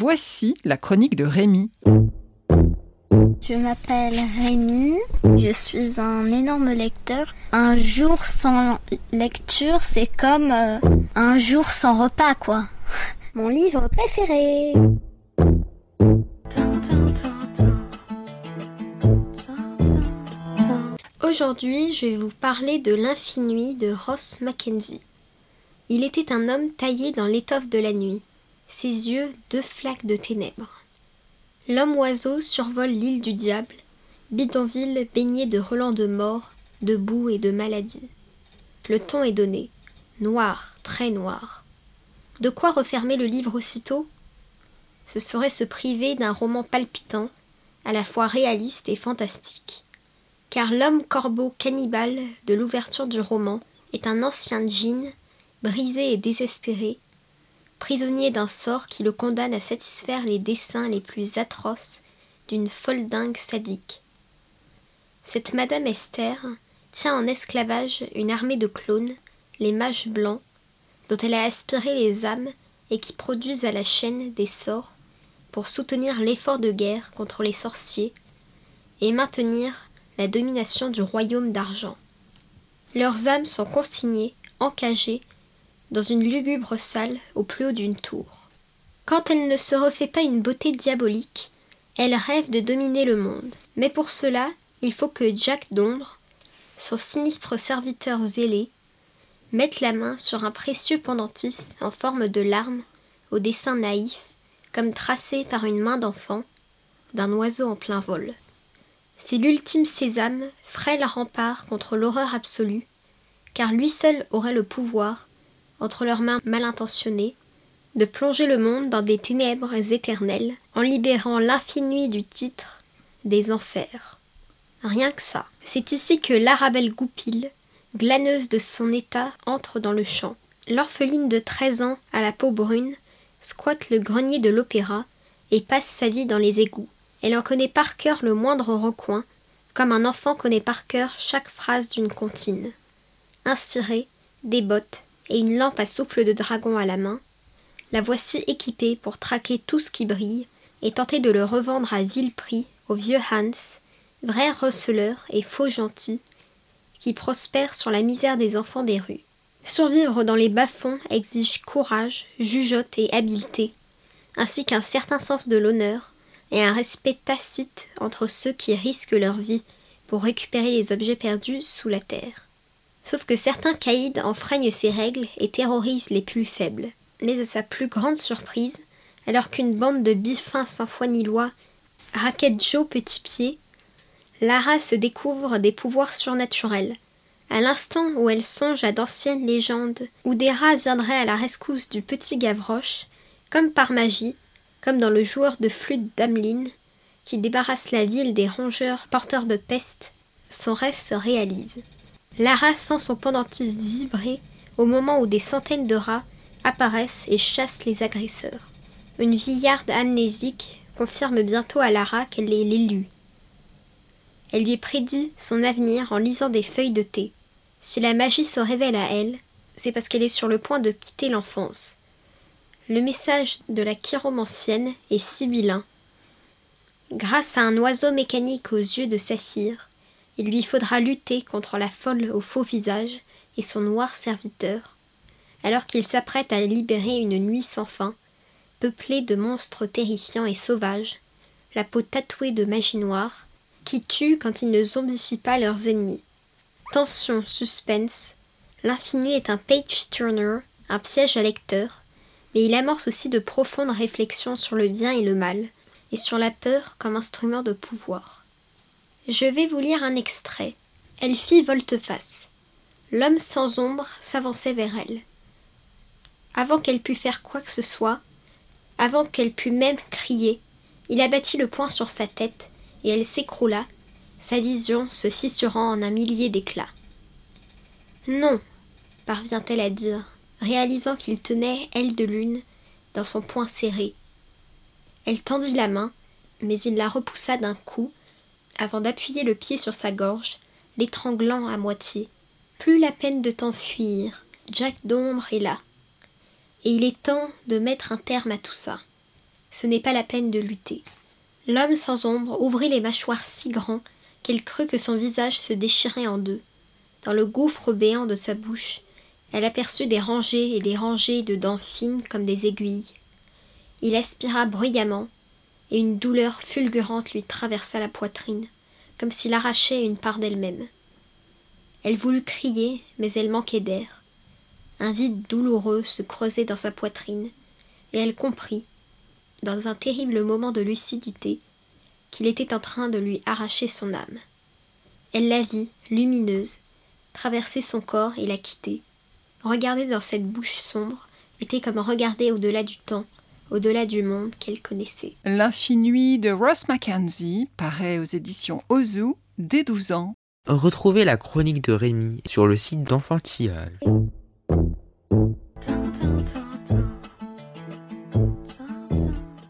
Voici la chronique de Rémi. Je m'appelle Rémi, je suis un énorme lecteur. Un jour sans lecture, c'est comme euh, un jour sans repas, quoi. Mon livre préféré. Aujourd'hui, je vais vous parler de l'infini de Ross Mackenzie. Il était un homme taillé dans l'étoffe de la nuit, ses yeux deux flaques de ténèbres. L'homme-oiseau survole l'île du diable, bidonville baigné de relents de mort, de boue et de maladie. Le ton est donné, noir, très noir. De quoi refermer le livre aussitôt? Ce serait se priver d'un roman palpitant, à la fois réaliste et fantastique car l'homme corbeau cannibale de l'ouverture du roman est un ancien djinn, brisé et désespéré, prisonnier d'un sort qui le condamne à satisfaire les desseins les plus atroces d'une folle dingue sadique. Cette Madame Esther tient en esclavage une armée de clones, les mages blancs, dont elle a aspiré les âmes et qui produisent à la chaîne des sorts pour soutenir l'effort de guerre contre les sorciers et maintenir la domination du royaume d'argent. Leurs âmes sont consignées, encagées, dans une lugubre salle au plus haut d'une tour. Quand elle ne se refait pas une beauté diabolique, elle rêve de dominer le monde. Mais pour cela, il faut que Jack d'ombre, son sinistre serviteur zélé, mette la main sur un précieux pendentif en forme de larme, au dessin naïf, comme tracé par une main d'enfant, d'un oiseau en plein vol. C'est l'ultime sésame, frêle rempart contre l'horreur absolue, car lui seul aurait le pouvoir, entre leurs mains mal intentionnées, de plonger le monde dans des ténèbres éternelles, en libérant l'infini du titre des enfers. Rien que ça. C'est ici que l'Arabelle Goupil, glaneuse de son état, entre dans le champ. L'orpheline de treize ans à la peau brune squatte le grenier de l'opéra et passe sa vie dans les égouts. Elle en connaît par cœur le moindre recoin, comme un enfant connaît par cœur chaque phrase d'une comptine. Des bottes et une lampe à souffle de dragon à la main, la voici équipée pour traquer tout ce qui brille et tenter de le revendre à vil prix au vieux Hans, vrai receleur et faux gentil, qui prospère sur la misère des enfants des rues. Survivre dans les bas-fonds exige courage, jugeote et habileté, ainsi qu'un certain sens de l'honneur, et un respect tacite entre ceux qui risquent leur vie pour récupérer les objets perdus sous la terre. Sauf que certains caïds enfreignent ces règles et terrorisent les plus faibles. Mais à sa plus grande surprise, alors qu'une bande de bifins sans foi ni loi raquette Joe Petit Pied, Lara se découvre des pouvoirs surnaturels. À l'instant où elle songe à d'anciennes légendes où des rats viendraient à la rescousse du petit Gavroche, comme par magie, comme dans le joueur de flûte d'Ameline, qui débarrasse la ville des rongeurs porteurs de peste, son rêve se réalise. Lara sent son pendentif vibrer au moment où des centaines de rats apparaissent et chassent les agresseurs. Une vieillarde amnésique confirme bientôt à Lara qu'elle est l'élue. Elle lui prédit son avenir en lisant des feuilles de thé. Si la magie se révèle à elle, c'est parce qu'elle est sur le point de quitter l'enfance. Le message de la chiromancienne est sibyllin. Grâce à un oiseau mécanique aux yeux de saphir, il lui faudra lutter contre la folle au faux visage et son noir serviteur, alors qu'il s'apprête à libérer une nuit sans fin, peuplée de monstres terrifiants et sauvages, la peau tatouée de magie noire, qui tuent quand ils ne zombifient pas leurs ennemis. Tension, suspense, l'infini est un page turner, un piège à lecteur, mais il amorce aussi de profondes réflexions sur le bien et le mal, et sur la peur comme instrument de pouvoir. Je vais vous lire un extrait. Elle fit volte-face. L'homme sans ombre s'avançait vers elle. Avant qu'elle pût faire quoi que ce soit, avant qu'elle pût même crier, il abattit le poing sur sa tête, et elle s'écroula, sa vision se fissurant en un millier d'éclats. Non, parvient-elle à dire, réalisant qu'il tenait aile de lune dans son poing serré. Elle tendit la main, mais il la repoussa d'un coup, avant d'appuyer le pied sur sa gorge, l'étranglant à moitié. Plus la peine de t'enfuir, Jack d'ombre est là. Et il est temps de mettre un terme à tout ça. Ce n'est pas la peine de lutter. L'homme sans ombre ouvrit les mâchoires si grands qu'elle crut que son visage se déchirait en deux. Dans le gouffre béant de sa bouche, elle aperçut des rangées et des rangées de dents fines comme des aiguilles. Il aspira bruyamment, et une douleur fulgurante lui traversa la poitrine, comme s'il arrachait une part d'elle-même. Elle voulut crier, mais elle manquait d'air. Un vide douloureux se creusait dans sa poitrine, et elle comprit, dans un terrible moment de lucidité, qu'il était en train de lui arracher son âme. Elle la vit, lumineuse, traverser son corps et la quitter. Regarder dans cette bouche sombre était comme regarder au-delà du temps, au-delà du monde qu'elle connaissait. L'infini de Ross Mackenzie paraît aux éditions Ozu dès 12 ans. Retrouvez la chronique de Rémi sur le site d'enfantillage.